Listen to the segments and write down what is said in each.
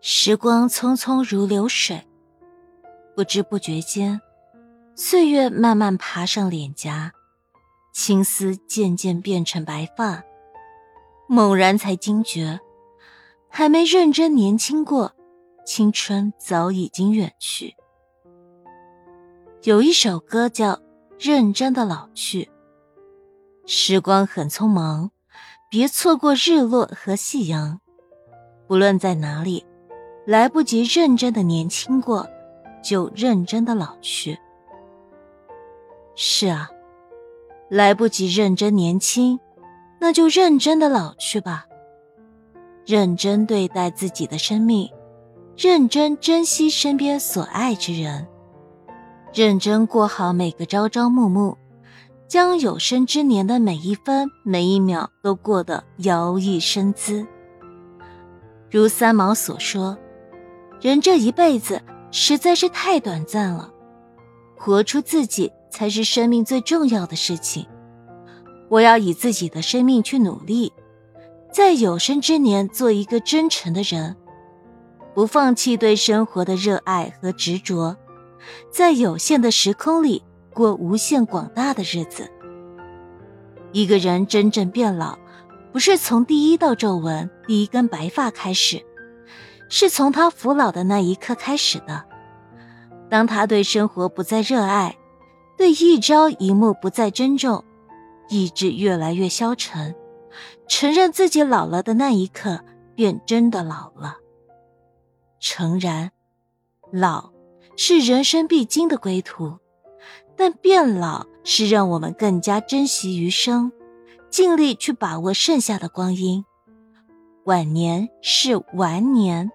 时光匆匆如流水，不知不觉间，岁月慢慢爬上脸颊，青丝渐渐变成白发。猛然才惊觉，还没认真年轻过，青春早已经远去。有一首歌叫《认真的老去》，时光很匆忙，别错过日落和夕阳。不论在哪里。来不及认真的年轻过，就认真的老去。是啊，来不及认真年轻，那就认真的老去吧。认真对待自己的生命，认真珍惜身边所爱之人，认真过好每个朝朝暮暮，将有生之年的每一分每一秒都过得摇曳生姿。如三毛所说。人这一辈子实在是太短暂了，活出自己才是生命最重要的事情。我要以自己的生命去努力，在有生之年做一个真诚的人，不放弃对生活的热爱和执着，在有限的时空里过无限广大的日子。一个人真正变老，不是从第一道皱纹、第一根白发开始。是从他服老的那一刻开始的。当他对生活不再热爱，对一朝一暮不再珍重，意志越来越消沉，承认自己老了的那一刻，便真的老了。诚然，老是人生必经的归途，但变老是让我们更加珍惜余生，尽力去把握剩下的光阴。晚年是晚年。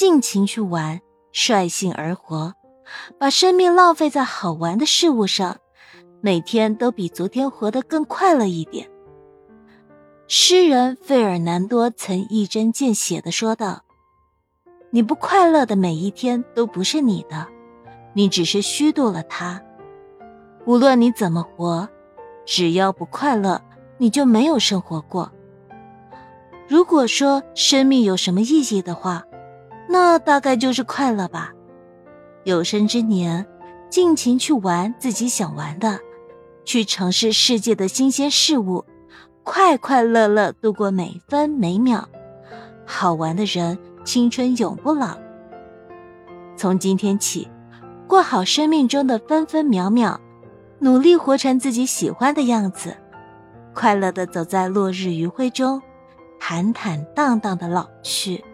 尽情去玩，率性而活，把生命浪费在好玩的事物上，每天都比昨天活得更快乐一点。诗人费尔南多曾一针见血地说道：“你不快乐的每一天都不是你的，你只是虚度了它。无论你怎么活，只要不快乐，你就没有生活过。如果说生命有什么意义的话，”那大概就是快乐吧，有生之年，尽情去玩自己想玩的，去尝试世界的新鲜事物，快快乐乐度过每分每秒。好玩的人，青春永不老。从今天起，过好生命中的分分秒秒，努力活成自己喜欢的样子，快乐的走在落日余晖中，坦坦荡荡的老去。